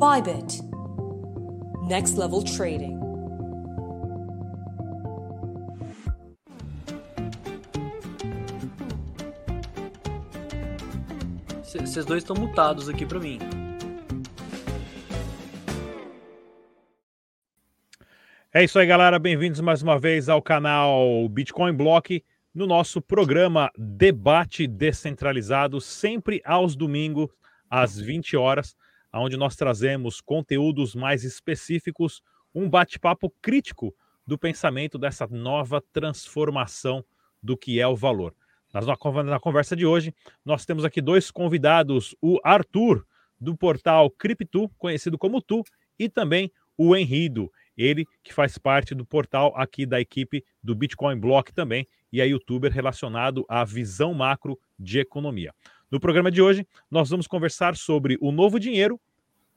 Bybit. Next level trading. Vocês dois estão mutados aqui para mim. É isso aí, galera. Bem-vindos mais uma vez ao canal Bitcoin Block, no nosso programa Debate Descentralizado, sempre aos domingos, às 20 horas onde nós trazemos conteúdos mais específicos, um bate-papo crítico do pensamento dessa nova transformação do que é o valor. Na conversa de hoje, nós temos aqui dois convidados: o Arthur, do portal Criptu, conhecido como Tu, e também o Henrido, ele que faz parte do portal aqui da equipe do Bitcoin Block também, e é youtuber relacionado à visão macro de economia. No programa de hoje, nós vamos conversar sobre o novo dinheiro,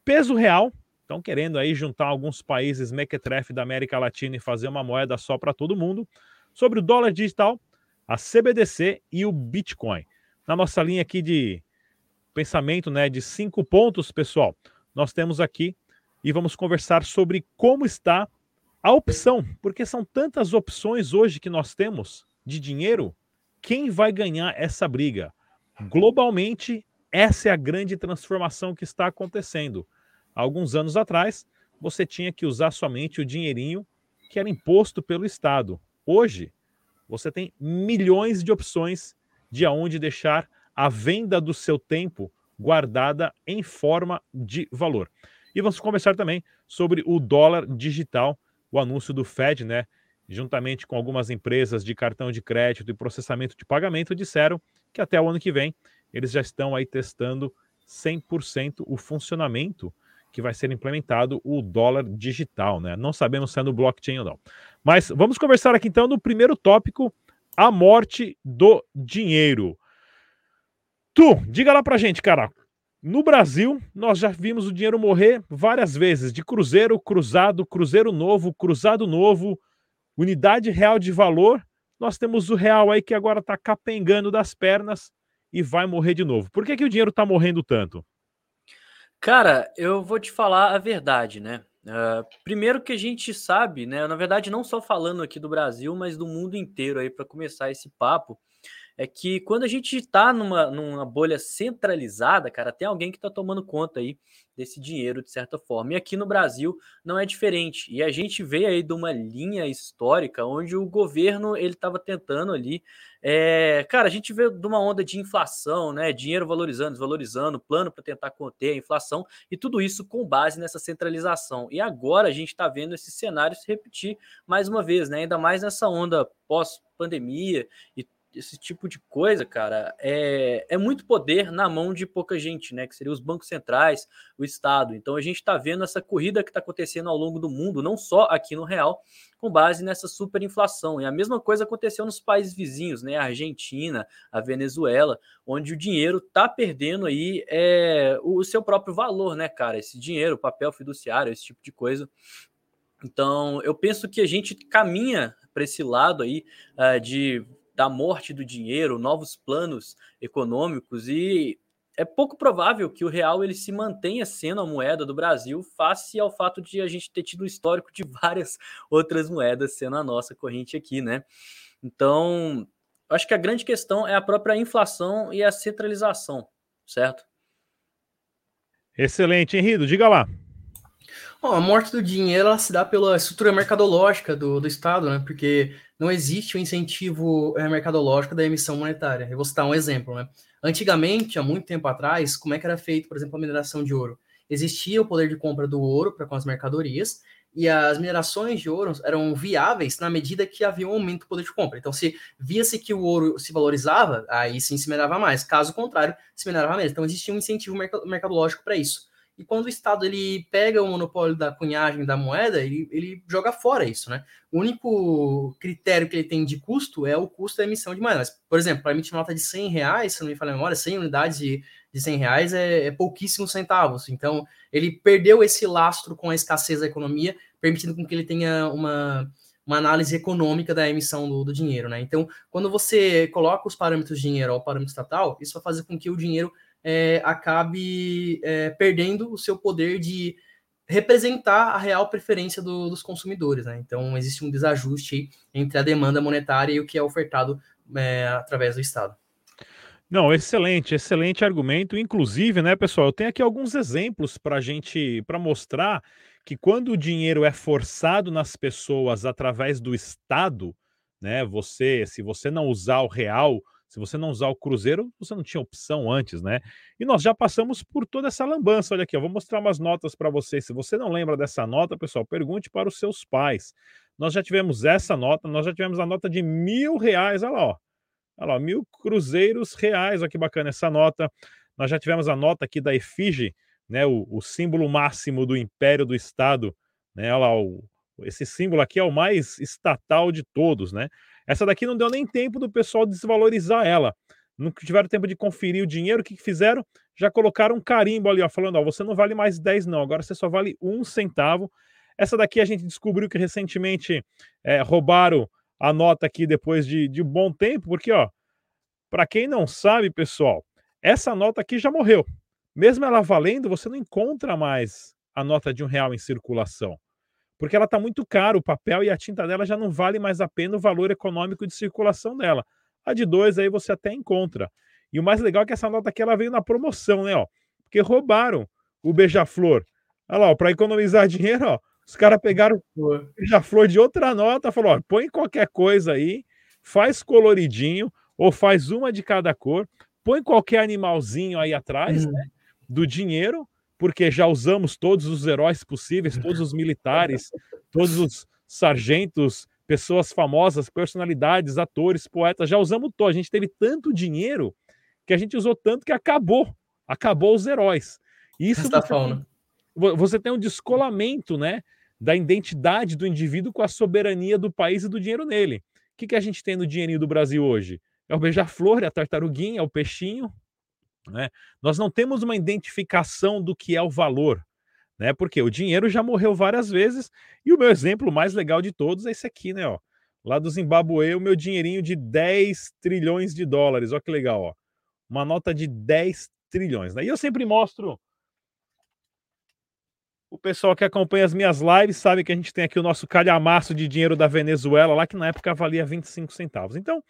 peso real. Estão querendo aí juntar alguns países mequetrefe da América Latina e fazer uma moeda só para todo mundo. Sobre o dólar digital, a CBDC e o Bitcoin. Na nossa linha aqui de pensamento, né, de cinco pontos, pessoal, nós temos aqui e vamos conversar sobre como está a opção, porque são tantas opções hoje que nós temos de dinheiro. Quem vai ganhar essa briga? Globalmente, essa é a grande transformação que está acontecendo. Alguns anos atrás, você tinha que usar somente o dinheirinho que era imposto pelo Estado. Hoje, você tem milhões de opções de aonde deixar a venda do seu tempo guardada em forma de valor. E vamos conversar também sobre o dólar digital, o anúncio do Fed, né? Juntamente com algumas empresas de cartão de crédito e processamento de pagamento, disseram que até o ano que vem eles já estão aí testando 100% o funcionamento que vai ser implementado o dólar digital, né? Não sabemos se é no blockchain ou não. Mas vamos conversar aqui então no primeiro tópico, a morte do dinheiro. Tu, diga lá pra gente, cara. No Brasil, nós já vimos o dinheiro morrer várias vezes, de cruzeiro, cruzado, cruzeiro novo, cruzado novo, unidade real de valor. Nós temos o real aí que agora está capengando das pernas e vai morrer de novo. Por que, que o dinheiro está morrendo tanto? Cara, eu vou te falar a verdade, né? Uh, primeiro que a gente sabe, né? Na verdade, não só falando aqui do Brasil, mas do mundo inteiro aí para começar esse papo, é que quando a gente está numa, numa bolha centralizada, cara, tem alguém que está tomando conta aí desse dinheiro de certa forma. E aqui no Brasil não é diferente. E a gente vê aí de uma linha histórica onde o governo ele estava tentando ali, é... cara, a gente vê de uma onda de inflação, né, dinheiro valorizando, desvalorizando, plano para tentar conter a inflação e tudo isso com base nessa centralização. E agora a gente está vendo esse cenário se repetir mais uma vez, né, ainda mais nessa onda pós pandemia e esse tipo de coisa, cara, é, é muito poder na mão de pouca gente, né? Que seria os bancos centrais, o Estado. Então a gente está vendo essa corrida que está acontecendo ao longo do mundo, não só aqui no real, com base nessa superinflação. E a mesma coisa aconteceu nos países vizinhos, né? A Argentina, a Venezuela, onde o dinheiro está perdendo aí é, o seu próprio valor, né, cara? Esse dinheiro, papel fiduciário, esse tipo de coisa. Então, eu penso que a gente caminha para esse lado aí uh, de da morte do dinheiro, novos planos econômicos e é pouco provável que o real ele se mantenha sendo a moeda do Brasil face ao fato de a gente ter tido um histórico de várias outras moedas sendo a nossa corrente aqui, né? Então, acho que a grande questão é a própria inflação e a centralização, certo? Excelente, Henrido, diga lá. Bom, a morte do dinheiro ela se dá pela estrutura mercadológica do, do Estado, né? Porque não existe o um incentivo é, mercadológico da emissão monetária. Eu vou citar um exemplo, né? Antigamente, há muito tempo atrás, como é que era feito, por exemplo, a mineração de ouro? Existia o poder de compra do ouro para com as mercadorias, e as minerações de ouro eram viáveis na medida que havia um aumento do poder de compra. Então, se via-se que o ouro se valorizava, aí sim se minerava mais. Caso contrário, se minerava menos. Então, existia um incentivo mercadológico para isso. E quando o Estado ele pega o monopólio da cunhagem da moeda, ele, ele joga fora isso, né? O único critério que ele tem de custo é o custo da emissão de moeda. Mas, por exemplo, para emitir nota de 100 reais, se não me falha a memória, 100 unidades de, de 100 reais é, é pouquíssimos centavos. Então, ele perdeu esse lastro com a escassez da economia, permitindo com que ele tenha uma, uma análise econômica da emissão do, do, dinheiro, né? Então, quando você coloca os parâmetros de dinheiro ao parâmetro estatal, isso vai fazer com que o dinheiro é, acabe é, perdendo o seu poder de representar a real preferência do, dos consumidores, né? Então, existe um desajuste entre a demanda monetária e o que é ofertado é, através do Estado. Não, excelente, excelente argumento. Inclusive, né, pessoal, eu tenho aqui alguns exemplos para gente, para mostrar que quando o dinheiro é forçado nas pessoas através do Estado, né, você, se você não usar o real, se você não usar o cruzeiro, você não tinha opção antes, né? E nós já passamos por toda essa lambança. Olha aqui, eu vou mostrar umas notas para vocês. Se você não lembra dessa nota, pessoal, pergunte para os seus pais. Nós já tivemos essa nota, nós já tivemos a nota de mil reais, olha lá, ó. Olha lá, mil cruzeiros reais, olha que bacana essa nota. Nós já tivemos a nota aqui da efígie né, o, o, símbolo máximo do império do Estado, né, olha lá, o, esse símbolo aqui é o mais estatal de todos, né? Essa daqui não deu nem tempo do pessoal desvalorizar ela. Não tiveram tempo de conferir o dinheiro, o que, fizeram? Já colocaram um carimbo ali, ó, falando, ó, você não vale mais 10 não, agora você só vale um centavo. Essa daqui a gente descobriu que recentemente é, roubaram a nota aqui depois de, de bom tempo, porque, ó, para quem não sabe, pessoal, essa nota aqui já morreu. Mesmo ela valendo, você não encontra mais a nota de um real em circulação. Porque ela está muito cara, o papel e a tinta dela já não vale mais a pena o valor econômico de circulação dela. A de dois aí você até encontra. E o mais legal é que essa nota aqui ela veio na promoção, né? Ó, porque roubaram o beija-flor. Olha lá, para economizar dinheiro, ó, os caras pegaram o beija-flor de outra nota, falou, ó, põe qualquer coisa aí, faz coloridinho ou faz uma de cada cor, põe qualquer animalzinho aí atrás, uhum. né? do dinheiro, porque já usamos todos os heróis possíveis, todos os militares, todos os sargentos, pessoas famosas, personalidades, atores, poetas, já usamos todo. A gente teve tanto dinheiro que a gente usou tanto que acabou. Acabou os heróis. Isso você, tem, você tem um descolamento, né? Da identidade do indivíduo com a soberania do país e do dinheiro nele. O que, que a gente tem no dinheirinho do Brasil hoje? É o beija-flor, é a tartaruguinha, é o peixinho, né? Nós não temos uma identificação do que é o valor, né? Porque o dinheiro já morreu várias vezes e o meu exemplo mais legal de todos é esse aqui, né? Ó. Lá do Zimbabue, o meu dinheirinho de 10 trilhões de dólares. Olha que legal, ó. Uma nota de 10 trilhões. Né? E eu sempre mostro. O pessoal que acompanha as minhas lives sabe que a gente tem aqui o nosso calhamaço de dinheiro da Venezuela, lá que na época valia 25 centavos. Então,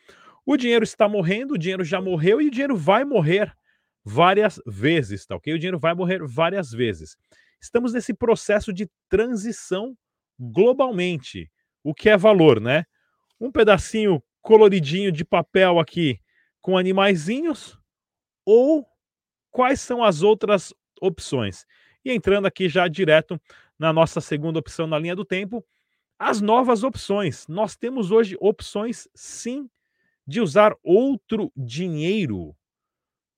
o dinheiro está morrendo, o dinheiro já morreu e o dinheiro vai morrer várias vezes, tá ok? O dinheiro vai morrer várias vezes. Estamos nesse processo de transição globalmente. O que é valor, né? Um pedacinho coloridinho de papel aqui com animaizinhos ou quais são as outras opções? E entrando aqui já direto na nossa segunda opção na linha do tempo, as novas opções. Nós temos hoje opções sim de usar outro dinheiro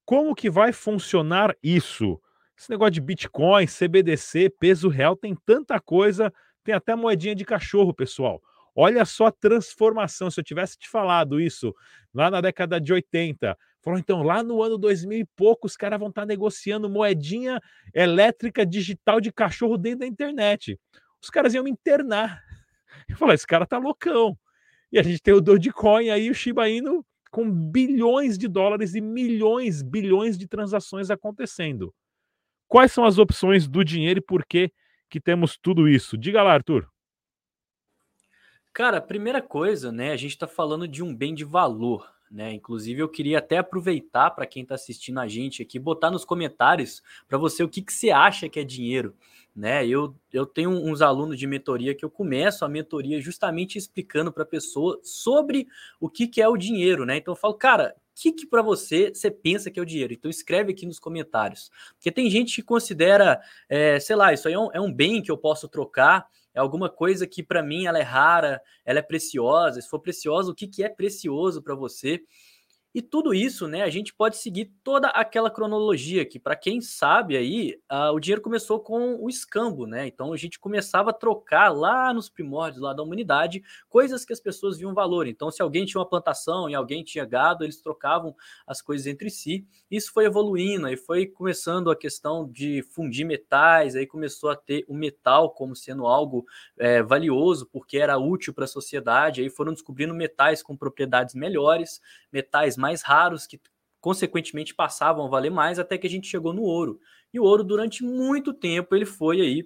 como que vai funcionar isso? Esse negócio de Bitcoin, CBDC, peso real, tem tanta coisa, tem até moedinha de cachorro, pessoal. Olha só a transformação. Se eu tivesse te falado isso lá na década de 80, falou então lá no ano 2000 e pouco, os caras vão estar tá negociando moedinha elétrica digital de cachorro dentro da internet. Os caras iam me internar. Eu falei, esse cara tá loucão. E a gente tem o Dogecoin aí, o Shiba Inu com bilhões de dólares e milhões, bilhões de transações acontecendo. Quais são as opções do dinheiro e por que que temos tudo isso? Diga lá, Arthur. Cara, primeira coisa, né? A gente está falando de um bem de valor, né? Inclusive, eu queria até aproveitar para quem está assistindo a gente aqui, botar nos comentários para você o que, que você acha que é dinheiro né? Eu, eu tenho uns alunos de mentoria que eu começo a mentoria justamente explicando para a pessoa sobre o que, que é o dinheiro, né? Então eu falo, cara, o que, que para você você pensa que é o dinheiro? Então escreve aqui nos comentários. Porque tem gente que considera, é, sei lá, isso aí é um, é um bem que eu posso trocar, é alguma coisa que para mim ela é rara, ela é preciosa. Se for preciosa, o que, que é precioso para você? E tudo isso, né, a gente pode seguir toda aquela cronologia que, para quem sabe aí, uh, o dinheiro começou com o escambo, né? Então a gente começava a trocar lá nos primórdios lá da humanidade coisas que as pessoas viam valor. Então, se alguém tinha uma plantação e alguém tinha gado, eles trocavam as coisas entre si. Isso foi evoluindo e foi começando a questão de fundir metais, aí começou a ter o metal como sendo algo é, valioso, porque era útil para a sociedade. Aí foram descobrindo metais com propriedades melhores, metais mais raros que consequentemente passavam a valer mais até que a gente chegou no ouro. E o ouro durante muito tempo ele foi aí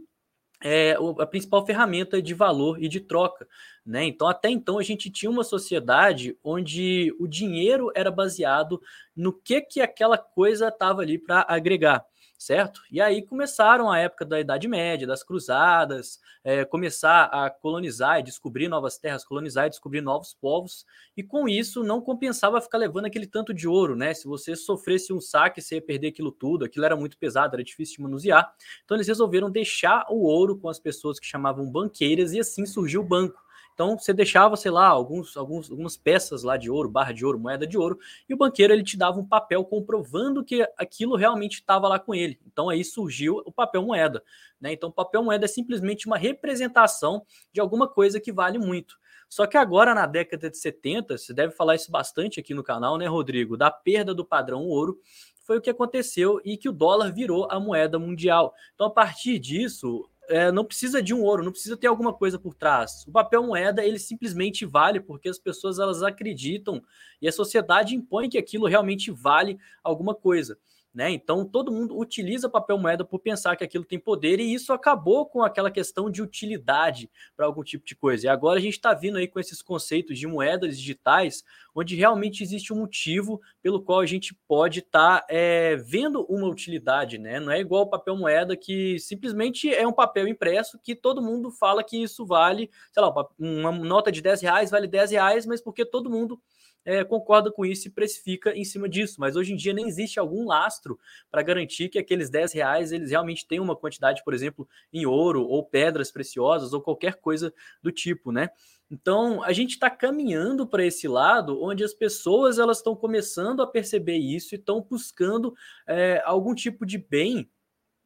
é, a principal ferramenta de valor e de troca, né? Então até então a gente tinha uma sociedade onde o dinheiro era baseado no que que aquela coisa estava ali para agregar certo? E aí começaram a época da Idade Média, das cruzadas, é, começar a colonizar e descobrir novas terras, colonizar e descobrir novos povos, e com isso não compensava ficar levando aquele tanto de ouro, né? Se você sofresse um saque, você ia perder aquilo tudo, aquilo era muito pesado, era difícil de manusear. Então eles resolveram deixar o ouro com as pessoas que chamavam banqueiras, e assim surgiu o banco. Então você deixava, sei lá, alguns, alguns, algumas peças lá de ouro, barra de ouro, moeda de ouro, e o banqueiro ele te dava um papel comprovando que aquilo realmente estava lá com ele. Então aí surgiu o papel moeda. Né? Então papel moeda é simplesmente uma representação de alguma coisa que vale muito. Só que agora, na década de 70, você deve falar isso bastante aqui no canal, né, Rodrigo? Da perda do padrão ouro, foi o que aconteceu e que o dólar virou a moeda mundial. Então, a partir disso, é, não precisa de um ouro, não precisa ter alguma coisa por trás. O papel moeda ele simplesmente vale porque as pessoas elas acreditam e a sociedade impõe que aquilo realmente vale alguma coisa. Né? Então todo mundo utiliza papel moeda por pensar que aquilo tem poder e isso acabou com aquela questão de utilidade para algum tipo de coisa. E agora a gente está vindo aí com esses conceitos de moedas digitais, onde realmente existe um motivo pelo qual a gente pode estar tá, é, vendo uma utilidade, né? Não é igual o papel moeda que simplesmente é um papel impresso que todo mundo fala que isso vale, sei lá, uma nota de 10 reais vale 10 reais, mas porque todo mundo é, concorda com isso e precifica em cima disso. Mas hoje em dia nem existe algum lastro para garantir que aqueles 10 reais eles realmente têm uma quantidade, por exemplo, em ouro ou pedras preciosas ou qualquer coisa do tipo, né? Então a gente está caminhando para esse lado onde as pessoas elas estão começando a perceber isso e estão buscando é, algum tipo de bem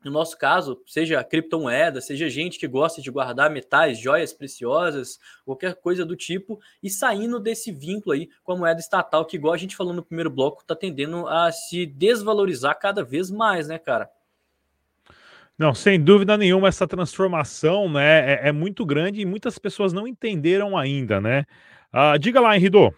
no nosso caso, seja criptomoeda, seja gente que gosta de guardar metais, joias preciosas, qualquer coisa do tipo, e saindo desse vínculo aí com a moeda estatal, que, igual a gente falou no primeiro bloco, está tendendo a se desvalorizar cada vez mais, né, cara? Não, sem dúvida nenhuma, essa transformação né, é, é muito grande e muitas pessoas não entenderam ainda, né? Uh, diga lá, Henrido.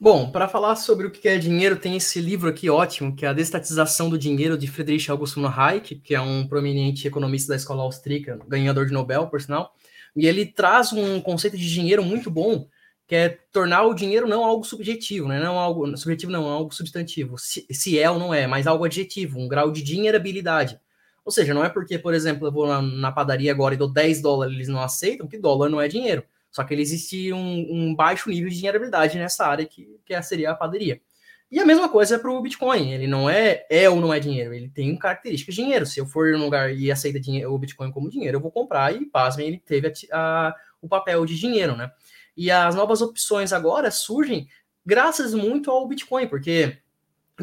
Bom, para falar sobre o que é dinheiro, tem esse livro aqui ótimo, que é A Destatização do Dinheiro, de Friedrich August von Hayek, que é um prominente economista da escola austríaca, ganhador de Nobel, por sinal. E ele traz um conceito de dinheiro muito bom, que é tornar o dinheiro não algo subjetivo, né? Não algo subjetivo, não, algo substantivo. Se, se é ou não é, mas algo adjetivo, um grau de dinheirabilidade. Ou seja, não é porque, por exemplo, eu vou na, na padaria agora e dou 10 dólares, eles não aceitam, que dólar não é dinheiro. Só que ele existe um, um baixo nível de dinheirabilidade nessa área que, que seria a padaria. E a mesma coisa é para o Bitcoin. Ele não é é ou não é dinheiro. Ele tem características de dinheiro. Se eu for em um lugar e aceita o Bitcoin como dinheiro, eu vou comprar e, pasmem, ele teve a, a, o papel de dinheiro, né? E as novas opções agora surgem graças muito ao Bitcoin, porque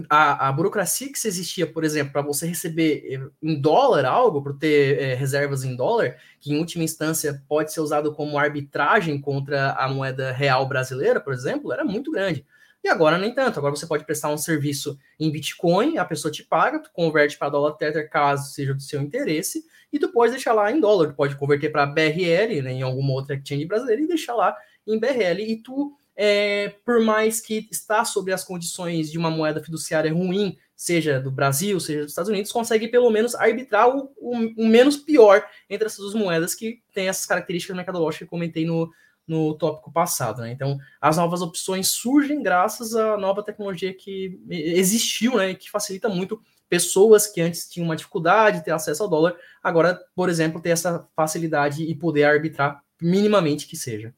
a, a, burocracia que existia, por exemplo, para você receber eh, em dólar algo, para ter é, reservas em dólar, que em última instância pode ser usado como arbitragem contra a moeda real brasileira, por exemplo, era muito grande. E agora nem tanto. Agora você pode prestar um serviço em Bitcoin, a pessoa te paga, tu converte para dólar Tether caso seja do seu interesse, e tu pode deixar lá em dólar. Tu pode converter para BRL, né, em alguma outra exchange brasileira, e deixar lá em BRL. E tu é, por mais que está sobre as condições de uma moeda fiduciária ruim, seja do Brasil, seja dos Estados Unidos, consegue pelo menos arbitrar o, o, o menos pior entre essas duas moedas que têm essas características mercadológicas que eu comentei no, no tópico passado. Né? Então, as novas opções surgem graças à nova tecnologia que existiu, né, que facilita muito pessoas que antes tinham uma dificuldade de ter acesso ao dólar, agora, por exemplo, ter essa facilidade e poder arbitrar minimamente que seja.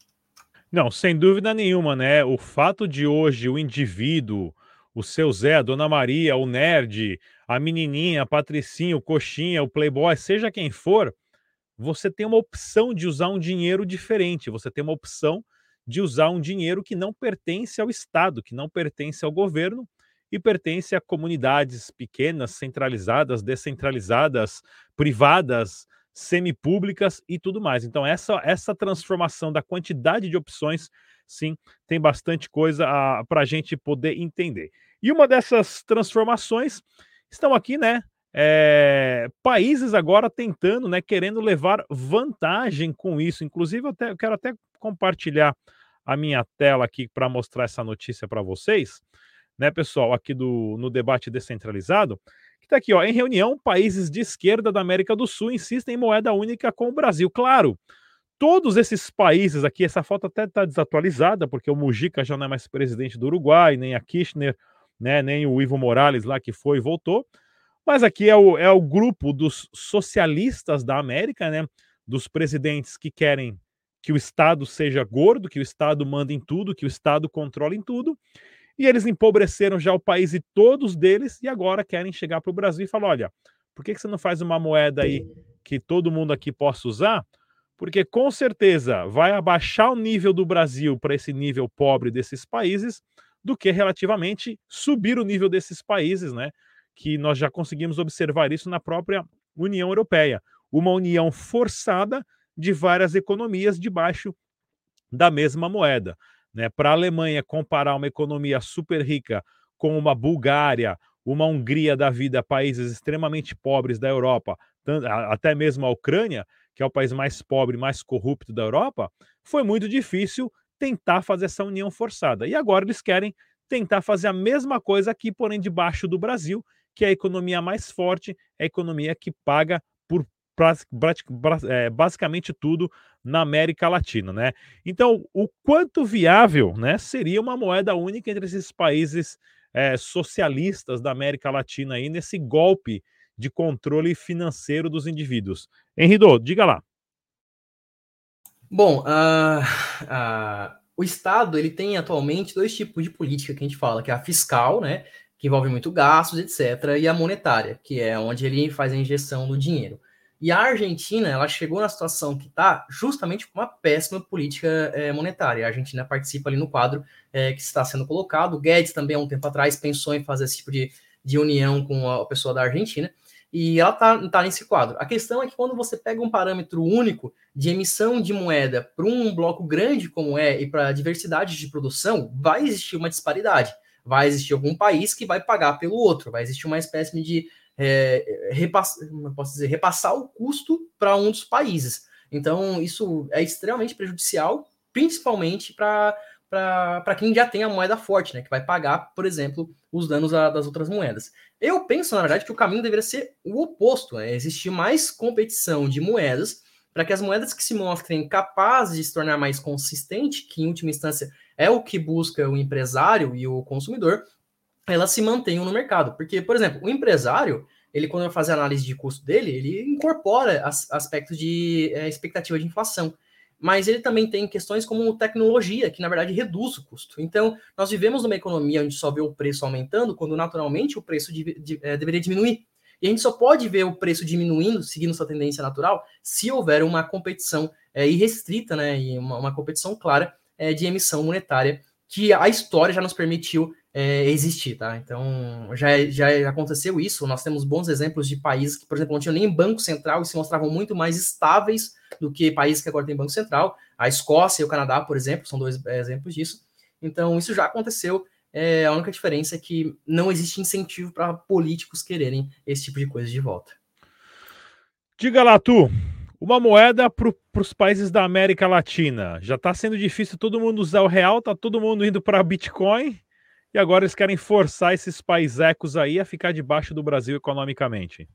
Não, sem dúvida nenhuma, né? O fato de hoje o indivíduo, o seu Zé, a Dona Maria, o nerd, a menininha, a patricinha, o coxinha, o playboy, seja quem for, você tem uma opção de usar um dinheiro diferente, você tem uma opção de usar um dinheiro que não pertence ao Estado, que não pertence ao governo e pertence a comunidades pequenas, centralizadas, descentralizadas, privadas, semipúblicas e tudo mais. Então, essa, essa transformação da quantidade de opções, sim, tem bastante coisa para a gente poder entender. E uma dessas transformações estão aqui, né? É, países agora tentando, né, querendo levar vantagem com isso. Inclusive, eu, eu quero até compartilhar a minha tela aqui para mostrar essa notícia para vocês, né, pessoal, aqui do no debate descentralizado. Que tá aqui, ó, em reunião, países de esquerda da América do Sul insistem em moeda única com o Brasil. Claro, todos esses países aqui, essa foto até está desatualizada, porque o Mujica já não é mais presidente do Uruguai, nem a Kirchner, né, nem o Ivo Morales lá que foi e voltou. Mas aqui é o, é o grupo dos socialistas da América, né? Dos presidentes que querem que o Estado seja gordo, que o Estado manda em tudo, que o Estado controle em tudo. E eles empobreceram já o país e todos deles, e agora querem chegar para o Brasil e falar: olha, por que, que você não faz uma moeda aí que todo mundo aqui possa usar? Porque com certeza vai abaixar o nível do Brasil para esse nível pobre desses países, do que relativamente subir o nível desses países, né? que nós já conseguimos observar isso na própria União Europeia. Uma união forçada de várias economias debaixo da mesma moeda. Né? Para a Alemanha comparar uma economia super rica com uma Bulgária, uma Hungria da vida, países extremamente pobres da Europa, até mesmo a Ucrânia, que é o país mais pobre, mais corrupto da Europa, foi muito difícil tentar fazer essa união forçada. E agora eles querem tentar fazer a mesma coisa aqui, porém debaixo do Brasil, que é a economia mais forte, é a economia que paga por basicamente tudo na América Latina, né? Então, o quanto viável, né, seria uma moeda única entre esses países é, socialistas da América Latina aí nesse golpe de controle financeiro dos indivíduos? Henrido, diga lá. Bom, uh, uh, o Estado ele tem atualmente dois tipos de política que a gente fala, que é a fiscal, né, que envolve muito gastos, etc., e a monetária, que é onde ele faz a injeção do dinheiro. E a Argentina, ela chegou na situação que está justamente com uma péssima política é, monetária. A Argentina participa ali no quadro é, que está sendo colocado. O Guedes também, há um tempo atrás, pensou em fazer esse tipo de, de união com a pessoa da Argentina. E ela está tá nesse quadro. A questão é que quando você pega um parâmetro único de emissão de moeda para um bloco grande como é e para a diversidade de produção, vai existir uma disparidade vai existir algum país que vai pagar pelo outro, vai existir uma espécie de é, posso dizer, repassar o custo para um dos países. Então, isso é extremamente prejudicial, principalmente para quem já tem a moeda forte, né, que vai pagar, por exemplo, os danos a, das outras moedas. Eu penso, na verdade, que o caminho deveria ser o oposto, né, existir mais competição de moedas para que as moedas que se mostrem capazes de se tornar mais consistente, que em última instância é o que busca o empresário e o consumidor, elas se mantenham no mercado. Porque, por exemplo, o empresário, ele quando vai fazer análise de custo dele, ele incorpora as, aspectos de é, expectativa de inflação. Mas ele também tem questões como tecnologia, que na verdade reduz o custo. Então, nós vivemos numa economia onde só vê o preço aumentando, quando naturalmente o preço de, de, é, deveria diminuir. E a gente só pode ver o preço diminuindo, seguindo sua tendência natural, se houver uma competição é, irrestrita, né, e uma, uma competição clara é, de emissão monetária que a história já nos permitiu é, existir, tá? Então, já, já aconteceu isso. Nós temos bons exemplos de países que, por exemplo, não tinham nem banco central e se mostravam muito mais estáveis do que países que agora têm banco central. A Escócia e o Canadá, por exemplo, são dois é, exemplos disso. Então, isso já aconteceu. É, a única diferença é que não existe incentivo para políticos quererem esse tipo de coisa de volta. Diga lá, tu, uma moeda para os países da América Latina. Já está sendo difícil todo mundo usar o real, tá todo mundo indo para Bitcoin. E agora eles querem forçar esses paisecos aí a ficar debaixo do Brasil economicamente.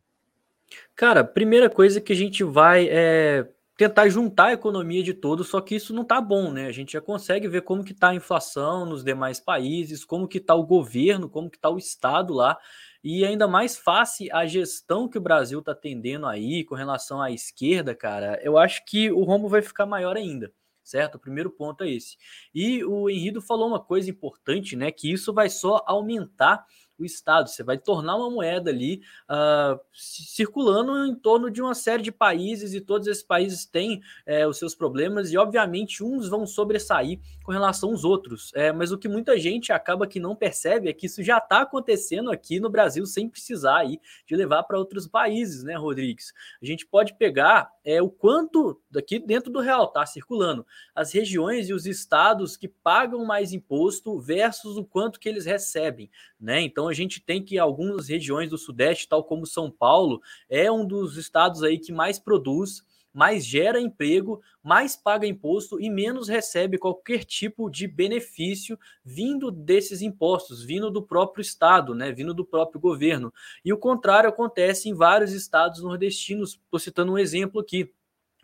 Cara, primeira coisa que a gente vai é tentar juntar a economia de todos, só que isso não tá bom, né? A gente já consegue ver como que tá a inflação nos demais países, como que tá o governo, como que tá o estado lá. E ainda mais fácil a gestão que o Brasil está tendendo aí com relação à esquerda, cara, eu acho que o rombo vai ficar maior ainda, certo? O primeiro ponto é esse. E o Henrido falou uma coisa importante, né? Que isso vai só aumentar o Estado. Você vai tornar uma moeda ali uh, circulando em torno de uma série de países, e todos esses países têm é, os seus problemas, e obviamente uns vão sobressair com relação aos outros. É, mas o que muita gente acaba que não percebe é que isso já está acontecendo aqui no Brasil sem precisar aí de levar para outros países, né, Rodrigues? A gente pode pegar é, o quanto daqui dentro do real está circulando as regiões e os estados que pagam mais imposto versus o quanto que eles recebem, né? Então a gente tem que algumas regiões do Sudeste, tal como São Paulo, é um dos estados aí que mais produz mais gera emprego, mais paga imposto e menos recebe qualquer tipo de benefício vindo desses impostos, vindo do próprio estado, né, vindo do próprio governo. E o contrário acontece em vários estados nordestinos. Estou citando um exemplo aqui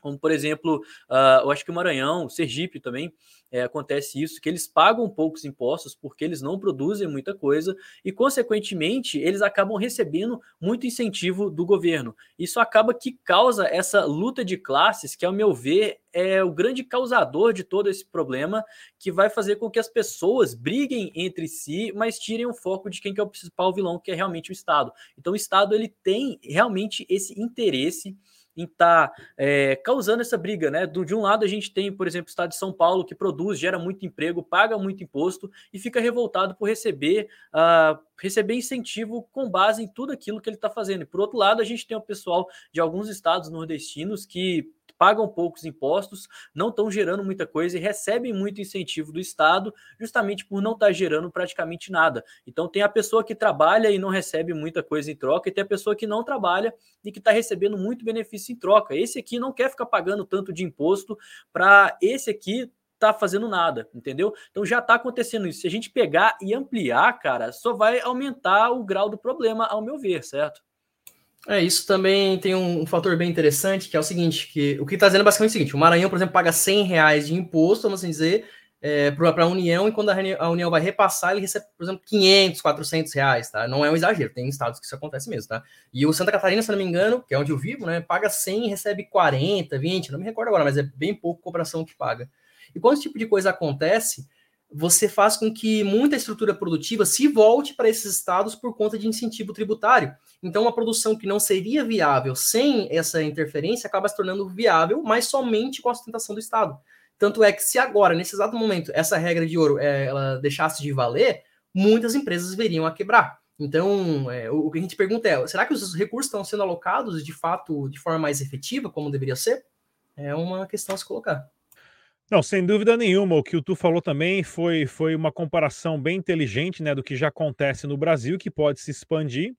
como por exemplo, uh, eu acho que o Maranhão, Sergipe também, é, acontece isso, que eles pagam poucos impostos porque eles não produzem muita coisa e, consequentemente, eles acabam recebendo muito incentivo do governo. Isso acaba que causa essa luta de classes, que, ao meu ver, é o grande causador de todo esse problema, que vai fazer com que as pessoas briguem entre si, mas tirem o foco de quem que é o principal vilão, que é realmente o Estado. Então, o Estado ele tem realmente esse interesse em estar tá, é, causando essa briga, né? De um lado a gente tem, por exemplo, o estado de São Paulo que produz, gera muito emprego, paga muito imposto e fica revoltado por receber, uh, receber incentivo com base em tudo aquilo que ele está fazendo. E por outro lado, a gente tem o pessoal de alguns estados nordestinos que pagam poucos impostos, não estão gerando muita coisa e recebem muito incentivo do Estado, justamente por não estar tá gerando praticamente nada. Então tem a pessoa que trabalha e não recebe muita coisa em troca, e tem a pessoa que não trabalha e que está recebendo muito benefício em troca. Esse aqui não quer ficar pagando tanto de imposto para esse aqui tá fazendo nada, entendeu? Então já tá acontecendo isso. Se a gente pegar e ampliar, cara, só vai aumentar o grau do problema, ao meu ver, certo? É, isso também tem um, um, fator bem interessante, que é o seguinte, que o que está dizendo é basicamente o seguinte, o Maranhão, por exemplo, paga 100 reais de imposto, vamos assim dizer, é, para a União, e quando a, a, União vai repassar, ele recebe, por exemplo, 500, 400 reais, tá? Não é um exagero, tem estados que isso acontece mesmo, tá? E o Santa Catarina, se não me engano, que é onde eu vivo, né, paga 100 e recebe 40, 20, não me recordo agora, mas é bem pouco cooperação que paga. E quando esse tipo de coisa acontece, você faz com que muita estrutura produtiva se volte para esses estados por conta de incentivo tributário. Então, uma produção que não seria viável sem essa interferência acaba se tornando viável, mas somente com a sustentação do Estado. Tanto é que, se agora, nesse exato momento, essa regra de ouro é, ela deixasse de valer, muitas empresas veriam a quebrar. Então, é, o, o que a gente pergunta é: será que os recursos estão sendo alocados de fato de forma mais efetiva, como deveria ser? É uma questão a se colocar. Não, sem dúvida nenhuma. O que o Tu falou também foi, foi uma comparação bem inteligente né, do que já acontece no Brasil, que pode se expandir.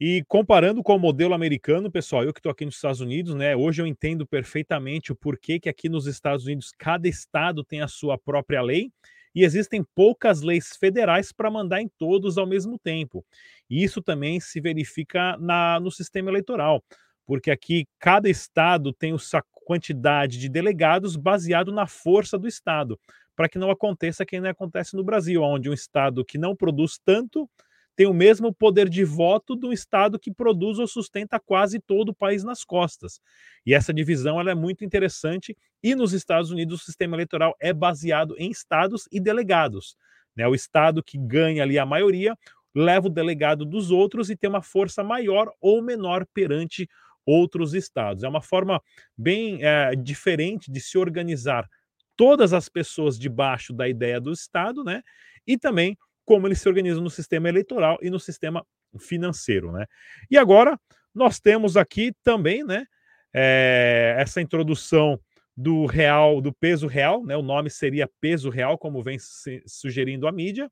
E comparando com o modelo americano, pessoal, eu que estou aqui nos Estados Unidos, né? Hoje eu entendo perfeitamente o porquê que aqui nos Estados Unidos cada estado tem a sua própria lei e existem poucas leis federais para mandar em todos ao mesmo tempo. E isso também se verifica na, no sistema eleitoral, porque aqui cada estado tem o, quantidade de delegados baseado na força do Estado, para que não aconteça que nem acontece no Brasil, onde um Estado que não produz tanto tem o mesmo poder de voto do Estado que produz ou sustenta quase todo o país nas costas. E essa divisão ela é muito interessante, e nos Estados Unidos o sistema eleitoral é baseado em estados e delegados. Né? O Estado que ganha ali a maioria leva o delegado dos outros e tem uma força maior ou menor perante outros estados. É uma forma bem é, diferente de se organizar todas as pessoas debaixo da ideia do Estado, né? E também como eles se organizam no sistema eleitoral e no sistema financeiro, né? E agora nós temos aqui também, né? É, essa introdução do real, do peso real, né? O nome seria peso real, como vem sugerindo a mídia.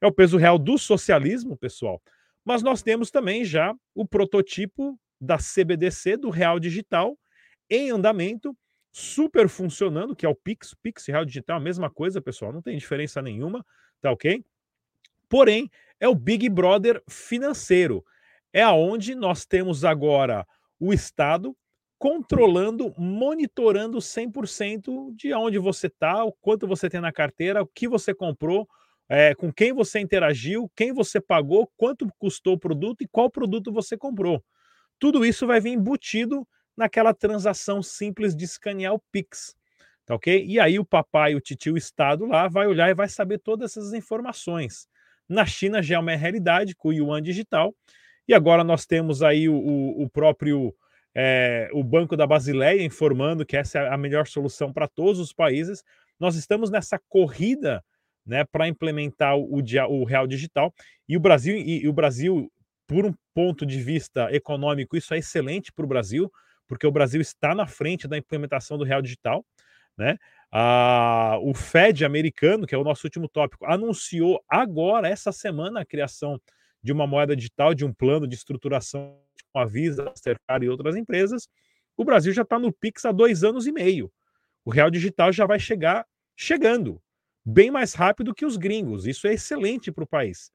É o peso real do socialismo, pessoal. Mas nós temos também já o prototipo da CBDC, do Real Digital, em andamento, super funcionando, que é o Pix. Pix Real Digital, a mesma coisa, pessoal, não tem diferença nenhuma, tá ok? Porém, é o Big Brother financeiro. É aonde nós temos agora o Estado controlando, monitorando 100% de onde você está, o quanto você tem na carteira, o que você comprou, é, com quem você interagiu, quem você pagou, quanto custou o produto e qual produto você comprou. Tudo isso vai vir embutido naquela transação simples de escanear o Pix. Tá ok? E aí o papai, o tio, o Estado lá vai olhar e vai saber todas essas informações. Na China já é uma realidade com o yuan digital. E agora nós temos aí o, o, o próprio é, o Banco da Basileia informando que essa é a melhor solução para todos os países. Nós estamos nessa corrida né, para implementar o, o, real digital e o Brasil e, e o Brasil por um ponto de vista econômico isso é excelente para o Brasil porque o Brasil está na frente da implementação do real digital, né? Ah, o Fed americano, que é o nosso último tópico, anunciou agora, essa semana, a criação de uma moeda digital, de um plano de estruturação com a Visa, Mastercard e outras empresas. O Brasil já está no Pix há dois anos e meio. O real digital já vai chegar chegando, bem mais rápido que os gringos. Isso é excelente para o país.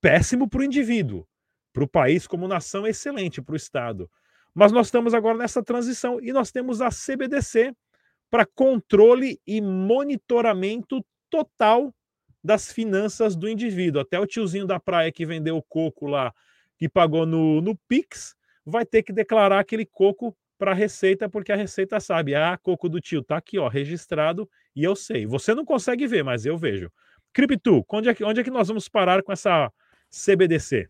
Péssimo para o indivíduo. Para o país, como nação, é excelente para o Estado. Mas nós estamos agora nessa transição e nós temos a CBDC para controle e monitoramento total das finanças do indivíduo. Até o tiozinho da praia que vendeu o coco lá, que pagou no, no Pix, vai ter que declarar aquele coco para a Receita, porque a Receita sabe, ah, coco do tio tá aqui, ó, registrado, e eu sei. Você não consegue ver, mas eu vejo. Criptu, onde é que, onde é que nós vamos parar com essa CBDC?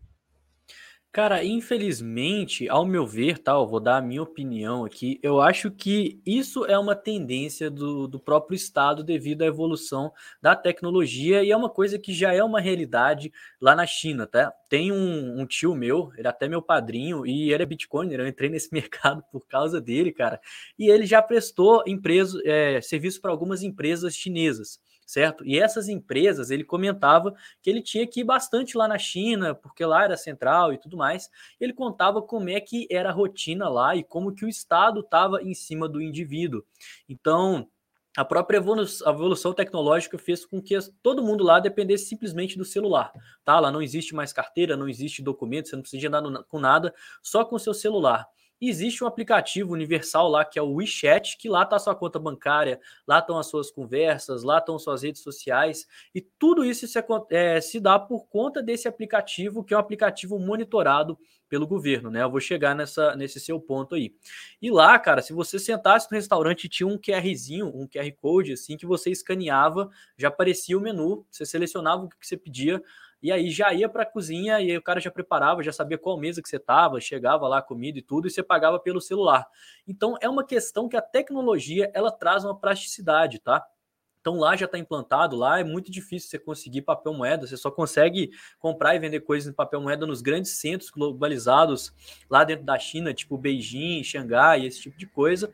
Cara, infelizmente, ao meu ver, tá, eu vou dar a minha opinião aqui, eu acho que isso é uma tendência do, do próprio Estado devido à evolução da tecnologia e é uma coisa que já é uma realidade lá na China, tá? Tem um, um tio meu, ele é até meu padrinho, e ele é Bitcoiner, eu entrei nesse mercado por causa dele, cara, e ele já prestou empresa, é, serviço para algumas empresas chinesas certo? E essas empresas, ele comentava que ele tinha que ir bastante lá na China, porque lá era central e tudo mais. Ele contava como é que era a rotina lá e como que o Estado estava em cima do indivíduo. Então, a própria evolução, tecnológica fez com que todo mundo lá dependesse simplesmente do celular, tá? Lá não existe mais carteira, não existe documento, você não precisa andar com nada, só com o seu celular. Existe um aplicativo universal lá que é o WeChat, que lá está a sua conta bancária, lá estão as suas conversas, lá estão suas redes sociais, e tudo isso se, é, se dá por conta desse aplicativo, que é um aplicativo monitorado pelo governo, né? Eu vou chegar nessa, nesse seu ponto aí. E lá, cara, se você sentasse no restaurante tinha um QRzinho, um QR Code, assim, que você escaneava, já aparecia o menu, você selecionava o que você pedia, e aí já ia para a cozinha e o cara já preparava, já sabia qual mesa que você estava, chegava lá comida e tudo, e você pagava pelo celular. Então é uma questão que a tecnologia ela traz uma praticidade, tá? Então lá já está implantado, lá é muito difícil você conseguir papel moeda, você só consegue comprar e vender coisas em papel moeda nos grandes centros globalizados lá dentro da China, tipo Beijing, Xangai, esse tipo de coisa.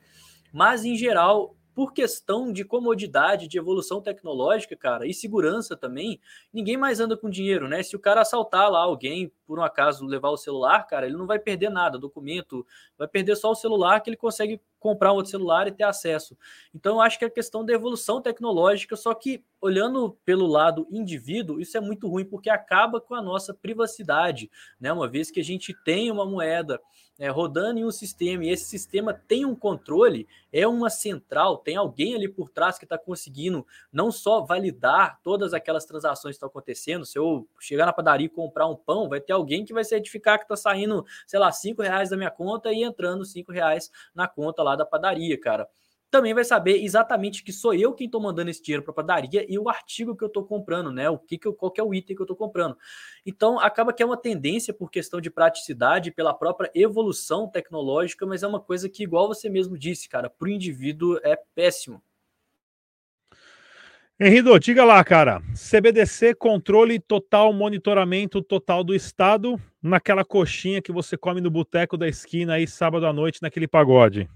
Mas em geral, por questão de comodidade, de evolução tecnológica, cara, e segurança também, ninguém mais anda com dinheiro, né? Se o cara assaltar lá alguém, por um acaso levar o celular, cara, ele não vai perder nada, documento, vai perder só o celular que ele consegue comprar um outro celular e ter acesso. Então, eu acho que é questão da evolução tecnológica, só que olhando pelo lado indivíduo, isso é muito ruim porque acaba com a nossa privacidade, né? Uma vez que a gente tem uma moeda é, rodando em um sistema e esse sistema tem um controle, é uma central, tem alguém ali por trás que está conseguindo não só validar todas aquelas transações que estão acontecendo. Se eu chegar na padaria e comprar um pão, vai ter alguém que vai certificar que está saindo, sei lá, cinco reais da minha conta e entrando cinco reais na conta lá da padaria, cara também vai saber exatamente que sou eu quem estou mandando esse dinheiro para a padaria e o artigo que eu estou comprando, né? O que, que eu, qual que é o item que eu estou comprando. Então acaba que é uma tendência por questão de praticidade, pela própria evolução tecnológica, mas é uma coisa que, igual você mesmo disse, cara, para o indivíduo é péssimo. Henrido, diga lá, cara. CBDC, controle total, monitoramento total do Estado naquela coxinha que você come no boteco da esquina aí sábado à noite naquele pagode.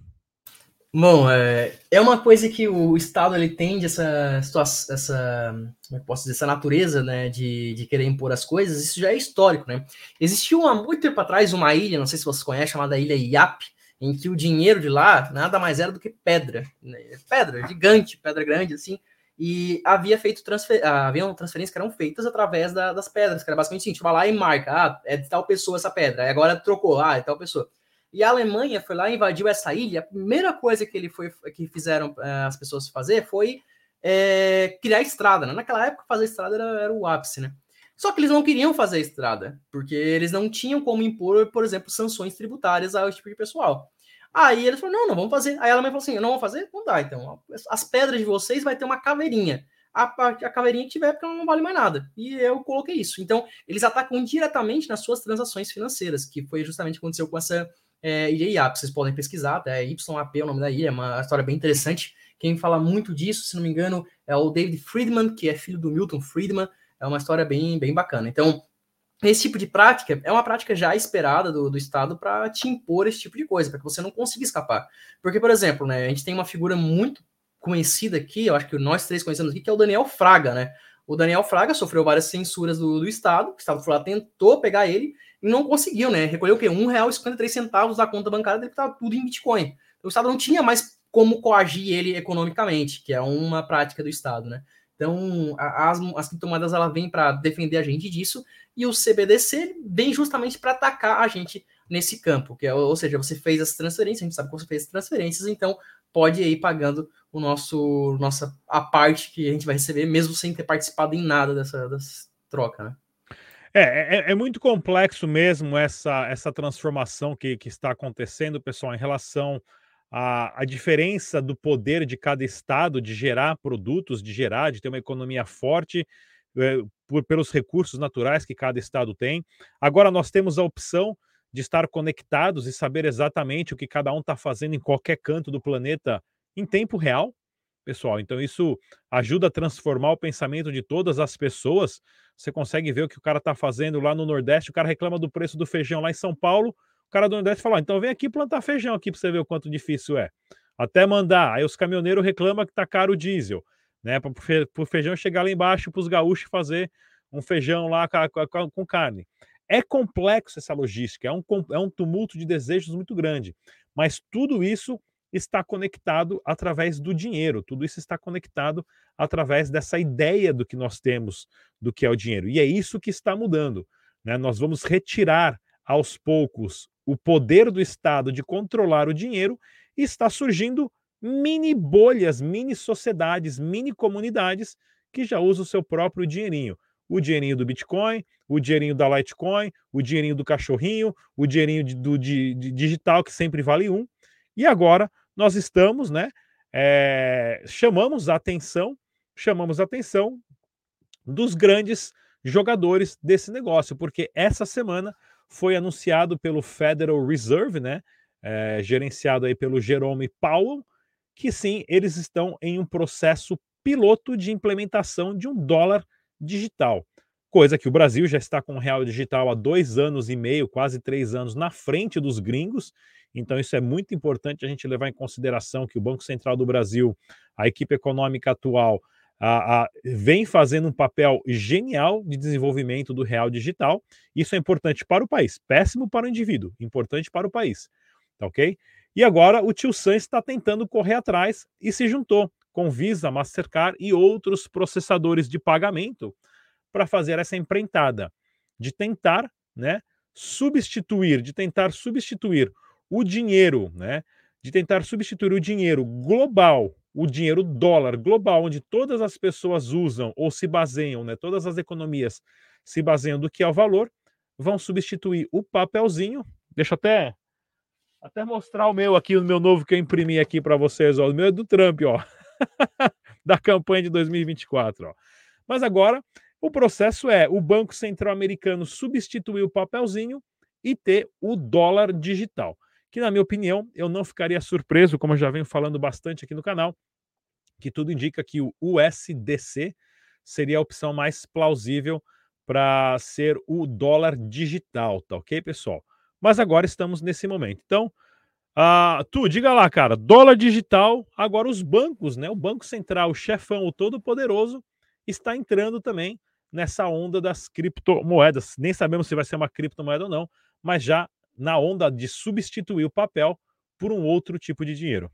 Bom, é, é uma coisa que o Estado ele tende essa situação, essa, como posso dizer, essa natureza, né, de, de querer impor as coisas. Isso já é histórico, né? Existiu há muito tempo atrás uma ilha, não sei se vocês conhecem, chamada Ilha Iap, em que o dinheiro de lá nada mais era do que pedra, né? pedra gigante, pedra grande assim. E havia feito transfer... haviam transferências que eram feitas através da, das pedras, que era basicamente assim, tipo, lá e marca, ah, é de tal pessoa essa pedra, agora trocou, ah, é de tal pessoa. E a Alemanha foi lá, invadiu essa ilha. A primeira coisa que ele foi que fizeram uh, as pessoas fazer foi é, criar estrada. Né? Naquela época, fazer estrada era, era, o ápice, né? Só que eles não queriam fazer estrada, porque eles não tinham como impor, por exemplo, sanções tributárias ao tipo de pessoal. Aí eles falaram: não, não vamos fazer. Aí a Alemanha falou assim: não vamos fazer? Não dá, então. As pedras de vocês vai ter uma caveirinha. a, a caveirinha que tiver, porque ela não vale mais nada. E eu coloquei isso. Então, eles atacam diretamente nas suas transações financeiras, que foi justamente o que aconteceu com essa é, ilha. Vocês podem pesquisar, até YAP é o nome da ilha, é uma história bem interessante. Quem fala muito disso, se não me engano, é o David Friedman, que é filho do Milton Friedman. É uma história bem, bem bacana. Então, esse tipo de prática é uma prática já esperada do, do Estado para te impor esse tipo de coisa, para que você não consiga escapar. Porque, por exemplo, né, a gente tem uma figura muito conhecida aqui, eu acho que nós três conhecemos aqui, que é o Daniel Fraga, né? O Daniel Fraga sofreu várias censuras do, do Estado, o Estado foi lá, tentou pegar ele não conseguiu, né? Recolheu o quê? R$1,53 da conta bancária dele, que estava tudo em Bitcoin. Então, o Estado não tinha mais como coagir ele economicamente, que é uma prática do Estado, né? Então, as, as criptomoedas ela vem para defender a gente disso, e o CBDC vem justamente para atacar a gente nesse campo, que é, ou seja, você fez as transferências, a gente sabe que você fez as transferências, então pode ir pagando o nosso nossa a parte que a gente vai receber, mesmo sem ter participado em nada dessa, dessa troca, né? É, é, é, muito complexo mesmo essa, essa transformação que, que está acontecendo, pessoal, em relação à, à diferença do poder de cada estado de gerar produtos, de gerar, de ter uma economia forte, é, por, pelos recursos naturais que cada estado tem. Agora nós temos a opção de estar conectados e saber exatamente o que cada um está fazendo em qualquer canto do planeta em tempo real, pessoal. Então isso ajuda a transformar o pensamento de todas as pessoas. Você consegue ver o que o cara está fazendo lá no Nordeste. O cara reclama do preço do feijão lá em São Paulo. O cara do Nordeste fala: então vem aqui plantar feijão aqui para você ver o quanto difícil é. Até mandar. Aí os caminhoneiros reclamam que está caro o diesel, né? Para o feijão chegar lá embaixo para os gaúchos fazer um feijão lá com, carne. É complexo essa logística, é um, é um tumulto de desejos muito grande, mas tudo isso está conectado através do dinheiro, tudo isso está conectado através dessa ideia do que nós temos do que é o dinheiro. E é isso que está mudando. Né? Nós vamos retirar aos poucos o poder do Estado de controlar o dinheiro e está surgindo mini bolhas, mini sociedades, mini comunidades que já usam o seu próprio dinheirinho o dinheirinho do Bitcoin, o dinheirinho da Litecoin, o dinheirinho do cachorrinho, o dinheirinho de, do de, de digital, que sempre vale um. E agora nós estamos, né? É, chamamos a atenção, chamamos a atenção dos grandes jogadores desse negócio, porque essa semana foi anunciado pelo Federal Reserve, né? É, gerenciado aí pelo Jerome Powell, que sim, eles estão em um processo piloto de implementação de um dólar digital. Coisa que o Brasil já está com o real digital há dois anos e meio, quase três anos, na frente dos gringos. Então, isso é muito importante a gente levar em consideração que o Banco Central do Brasil, a equipe econômica atual, a, a, vem fazendo um papel genial de desenvolvimento do real digital. Isso é importante para o país, péssimo para o indivíduo, importante para o país. Tá ok? E agora o tio Sam está tentando correr atrás e se juntou com Visa, Mastercard e outros processadores de pagamento para fazer essa empreitada de tentar, né, substituir, de tentar substituir o dinheiro, né, de tentar substituir o dinheiro global, o dinheiro dólar global, onde todas as pessoas usam ou se baseiam, né, todas as economias se baseiam do que é o valor, vão substituir o papelzinho. Deixa eu até até mostrar o meu aqui, o meu novo que eu imprimi aqui para vocês, ó. O meu é do Trump, ó. da campanha de 2024. Ó. Mas agora o processo é o Banco Central Americano substituir o papelzinho e ter o dólar digital. Que, na minha opinião, eu não ficaria surpreso, como eu já venho falando bastante aqui no canal, que tudo indica que o USDC seria a opção mais plausível para ser o dólar digital, tá ok, pessoal? Mas agora estamos nesse momento. Então, ah, tu, diga lá, cara, dólar digital, agora os bancos, né? O Banco Central, o chefão, o todo-poderoso, está entrando também nessa onda das criptomoedas. Nem sabemos se vai ser uma criptomoeda ou não, mas já na onda de substituir o papel por um outro tipo de dinheiro.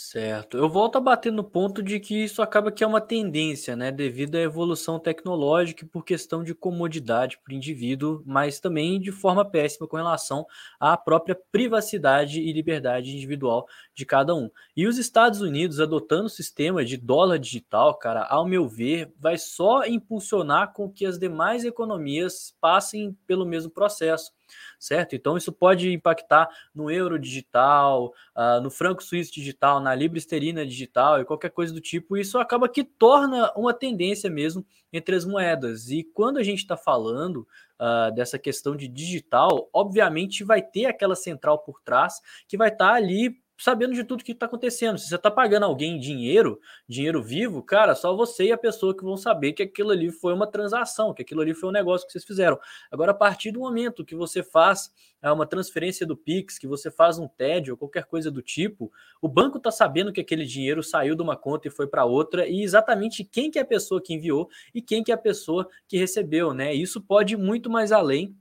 Certo. Eu volto a bater no ponto de que isso acaba que é uma tendência, né, devido à evolução tecnológica e por questão de comodidade para o indivíduo, mas também de forma péssima com relação à própria privacidade e liberdade individual de cada um. E os Estados Unidos adotando o sistema de dólar digital, cara, ao meu ver, vai só impulsionar com que as demais economias passem pelo mesmo processo certo? Então isso pode impactar no euro digital, uh, no franco suíço digital, na libra esterina digital e qualquer coisa do tipo, isso acaba que torna uma tendência mesmo entre as moedas. E quando a gente está falando uh, dessa questão de digital, obviamente vai ter aquela central por trás que vai estar tá ali sabendo de tudo que está acontecendo. Se você está pagando alguém dinheiro, dinheiro vivo, cara, só você e a pessoa que vão saber que aquilo ali foi uma transação, que aquilo ali foi um negócio que vocês fizeram. Agora, a partir do momento que você faz é, uma transferência do Pix, que você faz um TED ou qualquer coisa do tipo, o banco está sabendo que aquele dinheiro saiu de uma conta e foi para outra, e exatamente quem que é a pessoa que enviou e quem que é a pessoa que recebeu, né? Isso pode ir muito mais além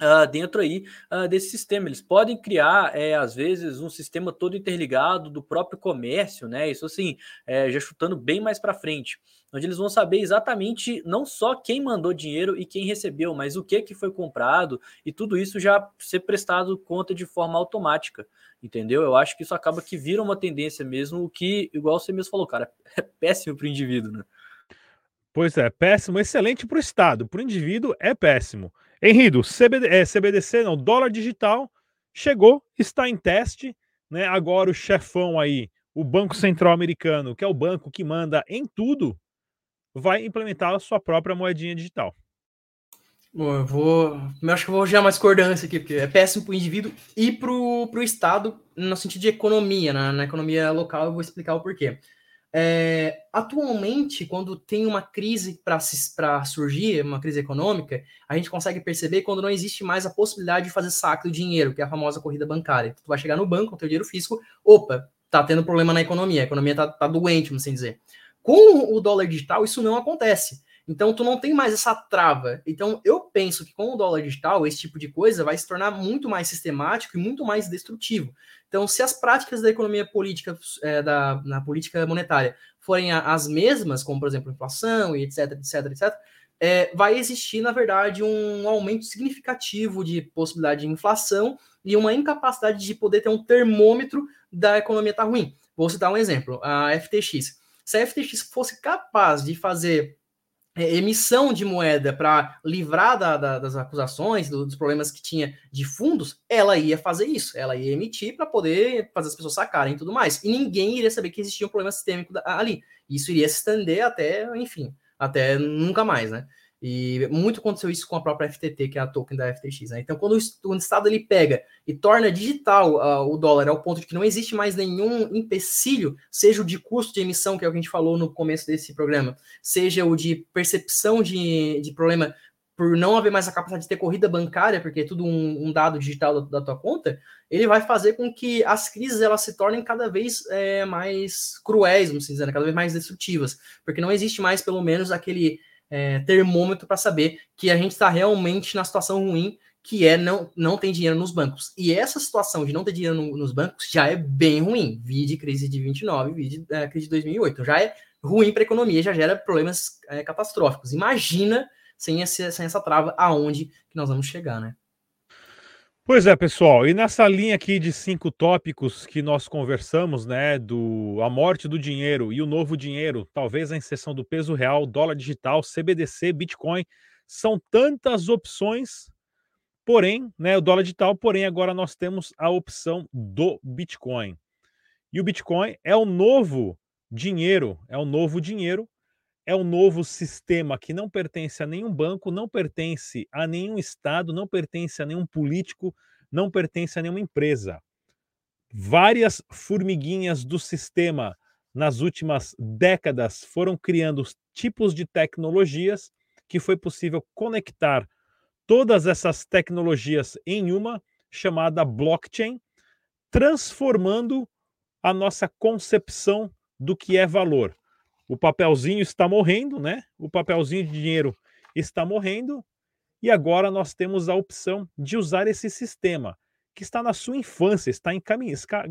Uh, dentro aí uh, desse sistema. Eles podem criar, é, às vezes, um sistema todo interligado do próprio comércio, né? Isso assim, é, já chutando bem mais para frente, onde eles vão saber exatamente não só quem mandou dinheiro e quem recebeu, mas o que que foi comprado e tudo isso já ser prestado conta de forma automática, entendeu? Eu acho que isso acaba que vira uma tendência mesmo, o que, igual você mesmo falou, cara, é péssimo para o indivíduo, né? Pois é, péssimo, excelente para o Estado, para o indivíduo é péssimo. Henrido, CBD, é, CBDC não, dólar digital chegou, está em teste, né? Agora o chefão aí, o Banco Central Americano, que é o banco que manda em tudo, vai implementar a sua própria moedinha digital. Bom, eu vou. Eu acho que eu vou gerar uma discordância aqui, porque é péssimo para o indivíduo e para o Estado no sentido de economia, na, na economia local, eu vou explicar o porquê. É, atualmente, quando tem uma crise para surgir, uma crise econômica, a gente consegue perceber quando não existe mais a possibilidade de fazer saque do dinheiro, que é a famosa corrida bancária. Então, tu vai chegar no banco com teu dinheiro físico, opa, tá tendo problema na economia, a economia tá, tá doente, vamos assim dizer. Com o dólar digital, isso não acontece. Então, tu não tem mais essa trava. Então, eu penso que com o dólar digital, esse tipo de coisa vai se tornar muito mais sistemático e muito mais destrutivo. Então, se as práticas da economia política, é, da, na política monetária, forem as mesmas, como, por exemplo, inflação e etc, etc, etc, é, vai existir, na verdade, um aumento significativo de possibilidade de inflação e uma incapacidade de poder ter um termômetro da economia tá ruim. Vou citar um exemplo, a FTX. Se a FTX fosse capaz de fazer emissão de moeda para livrar da, da, das acusações, do, dos problemas que tinha de fundos, ela ia fazer isso. Ela ia emitir para poder fazer as pessoas sacarem e tudo mais. E ninguém iria saber que existia um problema sistêmico ali. Isso iria se estender até, enfim, até nunca mais, né? E muito aconteceu isso com a própria FTT, que é a token da FTX. Né? Então, quando o, Estado ele pega e torna digital uh, o dólar ao ponto de que não existe mais nenhum empecilho, seja o de custo de emissão, que é o que a gente falou no começo desse programa, seja o de percepção de, de problema por não haver mais a capacidade de ter corrida bancária, porque é tudo um, um dado digital da, da, tua conta, ele vai fazer com que as crises elas se tornem cada vez é, mais cruéis, vamos dizer, né? cada vez mais destrutivas, porque não existe mais, pelo menos, aquele é, termômetro para saber que a gente está realmente na situação ruim, que é não, não tem dinheiro nos bancos. E essa situação de não ter dinheiro no, nos bancos já é bem ruim. Vi de crise de 29, vi de é, crise de 2008. Já é ruim para a economia, já gera problemas é, catastróficos. Imagina sem, esse, sem essa trava aonde que nós vamos chegar, né? Pois é, pessoal, e nessa linha aqui de cinco tópicos que nós conversamos, né, do a morte do dinheiro e o novo dinheiro, talvez a inserção do peso real, dólar digital, CBDC, Bitcoin, são tantas opções, porém, né, o dólar digital, porém agora nós temos a opção do Bitcoin. E o Bitcoin é o novo dinheiro, é o novo dinheiro, é o novo sistema que não pertence a nenhum banco, não pertence a nenhum estado, não pertence a nenhum político, não pertence a nenhuma empresa. Várias formiguinhas do sistema nas últimas décadas foram criando tipos de tecnologias que foi possível conectar todas essas tecnologias em uma chamada blockchain, transformando a nossa concepção do que é valor. O papelzinho está morrendo, né? O papelzinho de dinheiro está morrendo. E agora nós temos a opção de usar esse sistema, que está na sua infância, está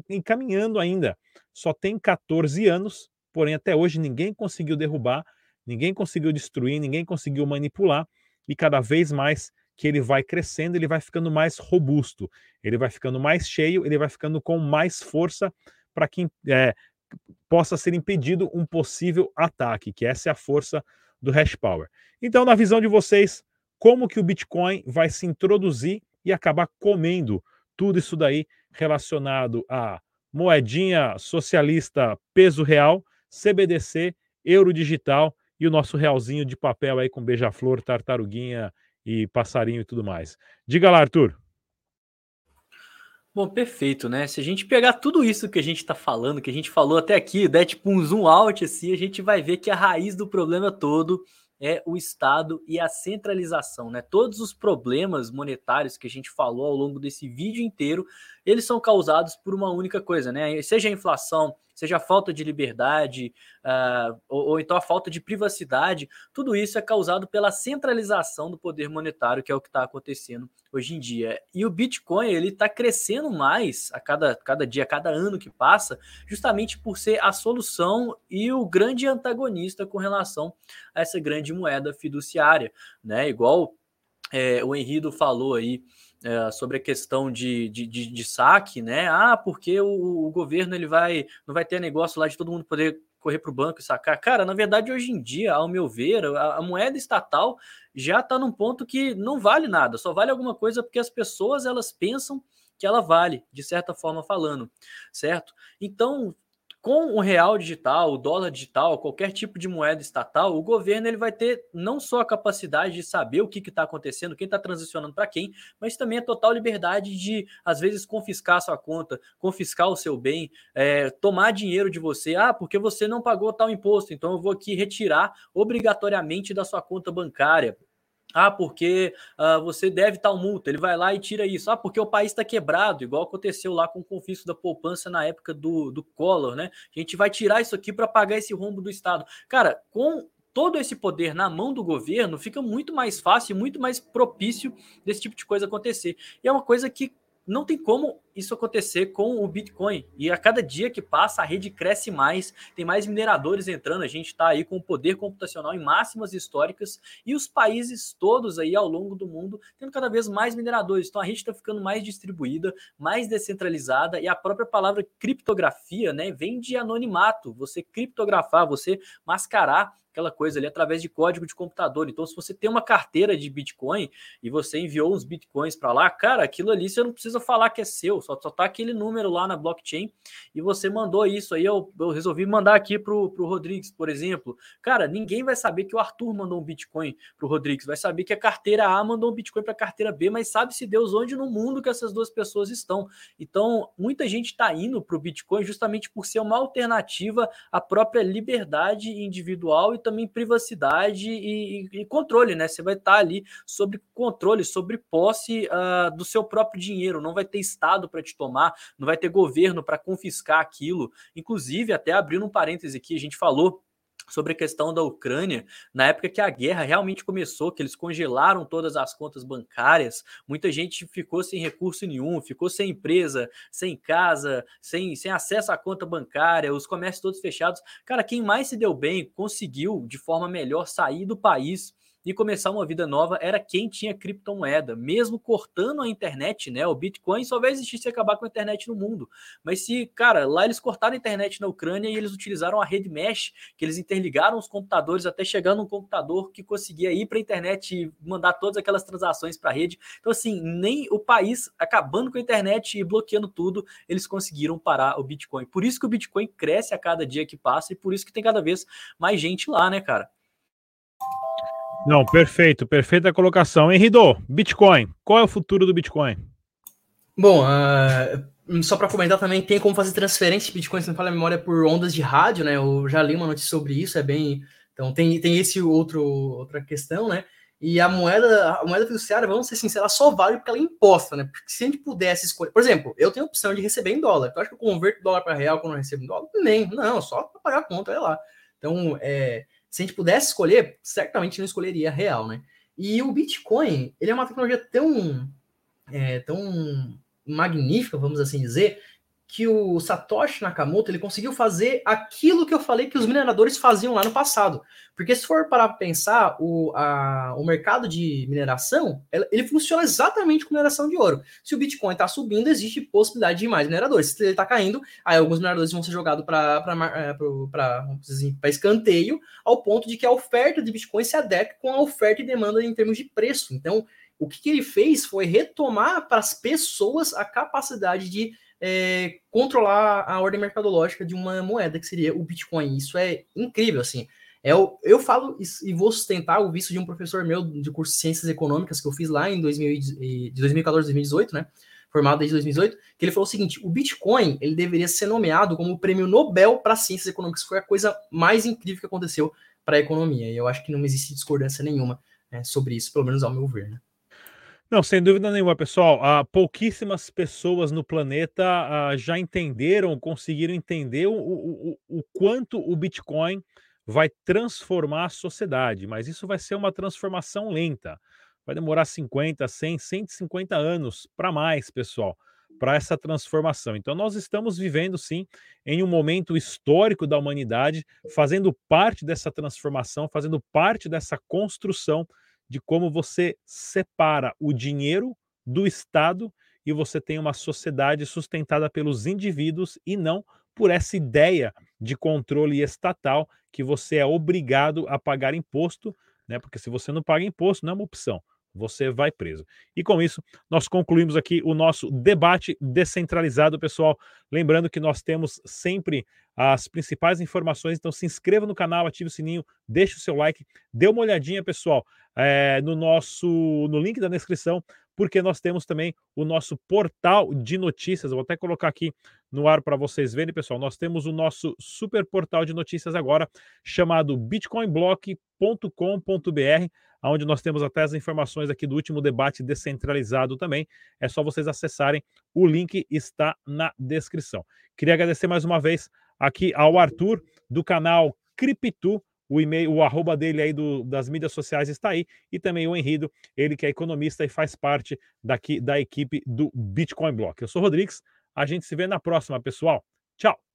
encaminhando ainda. Só tem 14 anos, porém até hoje ninguém conseguiu derrubar, ninguém conseguiu destruir, ninguém conseguiu manipular. E cada vez mais que ele vai crescendo, ele vai ficando mais robusto, ele vai ficando mais cheio, ele vai ficando com mais força para que é, possa ser impedido um possível ataque, que essa é a força do hash power. Então, na visão de vocês, como que o Bitcoin vai se introduzir e acabar comendo tudo isso daí relacionado a moedinha socialista peso real, CBDC, euro digital e o nosso realzinho de papel aí com beija-flor, tartaruguinha e passarinho e tudo mais. Diga lá, Arthur. Bom, perfeito, né? Se a gente pegar tudo isso que a gente está falando, que a gente falou até aqui, der tipo um zoom out assim, a gente vai ver que a raiz do problema todo é o Estado e a centralização, né? Todos os problemas monetários que a gente falou ao longo desse vídeo inteiro, eles são causados por uma única coisa, né? Seja a inflação, seja a falta de liberdade, uh, ou, ou, então a falta de privacidade, tudo isso é causado pela centralização do poder monetário, que é o que está acontecendo hoje em dia. E o Bitcoin ele está crescendo mais a cada, cada dia, a cada ano que passa, justamente por ser a solução e o grande antagonista com relação a essa grande moeda fiduciária, né? Igual é, o Henrido falou aí é, sobre a questão de, de, de, de, saque, né? Ah, porque o, o, governo ele vai não vai ter negócio lá de todo mundo poder correr para o banco e sacar. Cara, na verdade, hoje em dia, ao meu ver, a, a moeda estatal já está num ponto que não vale nada, só vale alguma coisa porque as pessoas elas pensam que ela vale, de certa forma falando, certo? Então, com o real digital, o dólar digital, qualquer tipo de moeda estatal, o governo ele vai ter não só a capacidade de saber o que está acontecendo, quem está transicionando para quem, mas também a total liberdade de, às vezes, confiscar a sua conta, confiscar o seu bem, é, tomar dinheiro de você. Ah, porque você não pagou tal imposto, então eu vou aqui retirar obrigatoriamente da sua conta bancária. Ah, porque uh, você deve tal multa. Ele vai lá e tira isso. Ah, porque o país está quebrado, igual aconteceu lá com o confisco da poupança na época do, do Collor, né? A gente vai tirar isso aqui para pagar esse rombo do Estado. Cara, com todo esse poder na mão do governo, fica muito mais fácil e muito mais propício desse tipo de coisa acontecer. E é uma coisa que não tem como isso acontecer com o Bitcoin. E a cada dia que passa, a rede cresce mais, tem mais mineradores entrando, a gente está aí com o poder computacional em máximas históricas e os países todos aí ao longo do mundo tendo cada vez mais mineradores. Então a rede está ficando mais distribuída, mais descentralizada e a própria palavra criptografia, né, vem de anonimato. Você criptografar, você mascarar aquela coisa ali através de código de computador. Então, se você tem uma carteira de Bitcoin e você enviou uns Bitcoins para lá, cara, aquilo ali você não precisa falar que é seu, só, só tá aquele número lá na blockchain e você mandou isso aí. Eu, eu resolvi mandar aqui pro, pro Rodrigues, por exemplo. Cara, ninguém vai saber que o Arthur mandou um Bitcoin pro Rodrigues, vai saber que a carteira A mandou um Bitcoin para a carteira B, mas sabe-se Deus onde no mundo que essas duas pessoas estão. Então, muita gente está indo para o Bitcoin justamente por ser uma alternativa à própria liberdade individual e também privacidade e, e, controle, né? Você vai estar tá ali sobre controle, sobre posse uh, do seu próprio dinheiro. Não vai ter Estado para te tomar, não vai ter governo para confiscar aquilo. Inclusive, até abrindo um parêntese aqui, a gente falou sobre a questão da Ucrânia, na época que a guerra realmente começou, que eles congelaram todas as contas bancárias, muita gente ficou sem recurso nenhum, ficou sem empresa, sem casa, sem, sem acesso à conta bancária, os comércios todos fechados. Cara, quem mais se deu bem, conseguiu de forma melhor sair do país e começar uma vida nova era quem tinha criptomoeda, mesmo cortando a internet, né? O Bitcoin só vai existir se acabar com a internet no mundo. Mas se, cara, lá eles cortaram a internet na Ucrânia e eles utilizaram a rede mesh, que eles interligaram os computadores até chegar num computador que conseguia ir para a internet e mandar todas aquelas transações para a rede. Então, assim, nem o país acabando com a internet e bloqueando tudo, eles conseguiram parar o Bitcoin. Por isso que o Bitcoin cresce a cada dia que passa e por isso que tem cada vez mais gente lá, né, cara? Não, perfeito, perfeita colocação. Henrido, Bitcoin, qual é o futuro do Bitcoin? Bom, uh, só para comentar também, tem como fazer transferência de Bitcoin, se não fala a memória, por ondas de rádio, né? Eu já li uma notícia sobre isso, é bem. Então tem, tem esse outro outra questão, né? E a moeda, a moeda fiduciária, vamos ser sinceros, ela só vale porque ela é imposta, né? Porque se a gente pudesse escolher, por exemplo, eu tenho a opção de receber em dólar. Tu acha que eu converto dólar para real quando eu recebo em dólar? Nem, não, só para pagar a conta, olha lá. Então, é, se a gente pudesse escolher, certamente não escolheria real, né? E o Bitcoin, ele é uma tecnologia tão, é, tão magnífica, vamos assim dizer, que o Satoshi Nakamoto ele conseguiu fazer aquilo que eu falei que os mineradores faziam lá no passado. Porque se for para pensar, o, a, o mercado de mineração ele funciona exatamente com mineração de ouro. Se o Bitcoin está subindo, existe possibilidade de mais mineradores. Se ele está caindo, aí alguns mineradores vão ser jogados para é, escanteio, ao ponto de que a oferta de Bitcoin se adeque com a oferta e demanda em termos de preço. Então, o que, que ele fez foi retomar para as pessoas a capacidade de é, controlar a ordem mercadológica de uma moeda, que seria o Bitcoin. Isso é incrível, assim. É, eu, eu falo e vou sustentar o visto de um professor meu de curso de Ciências Econômicas que eu fiz lá em 2000, de 2014 2018, né? Formado desde 2018, que ele falou o seguinte: o Bitcoin ele deveria ser nomeado como o prêmio Nobel para Ciências Econômicas. Foi a coisa mais incrível que aconteceu para a economia. E eu acho que não existe discordância nenhuma né, sobre isso, pelo menos ao meu ver. Né? Não, sem dúvida nenhuma, pessoal. Uh, pouquíssimas pessoas no planeta uh, já entenderam, conseguiram entender o, o, o, quanto o Bitcoin vai transformar a sociedade, mas isso vai ser uma transformação lenta. Vai demorar 50, 100, 150 anos para mais, pessoal, para essa transformação. Então, nós estamos vivendo, sim, em um momento histórico da humanidade, fazendo parte dessa transformação, fazendo parte dessa construção de como você separa o dinheiro do Estado e você tem uma sociedade sustentada pelos indivíduos e não por essa ideia de controle estatal que você é obrigado a pagar imposto, né? Porque se você não paga imposto, não é uma opção você vai preso. E com isso, nós concluímos aqui o nosso debate descentralizado, pessoal. Lembrando que nós temos sempre as principais informações, então se inscreva no canal, ative o sininho, deixe o seu like, dê uma olhadinha, pessoal, é, no nosso no link da descrição, porque nós temos também o nosso portal de notícias. Eu vou até colocar aqui no ar para vocês verem, pessoal. Nós temos o nosso super portal de notícias agora, chamado bitcoinblock.com.br onde nós temos até as informações aqui do último debate descentralizado também. É só vocês acessarem, o link está na descrição. Queria agradecer mais uma vez aqui ao Arthur, do canal Criptu, o e-mail, o arroba dele aí do, das mídias sociais está aí, e também o Henrido, ele que é economista e faz parte daqui da equipe do Bitcoin Block. Eu sou o Rodrigues, a gente se vê na próxima, pessoal. Tchau!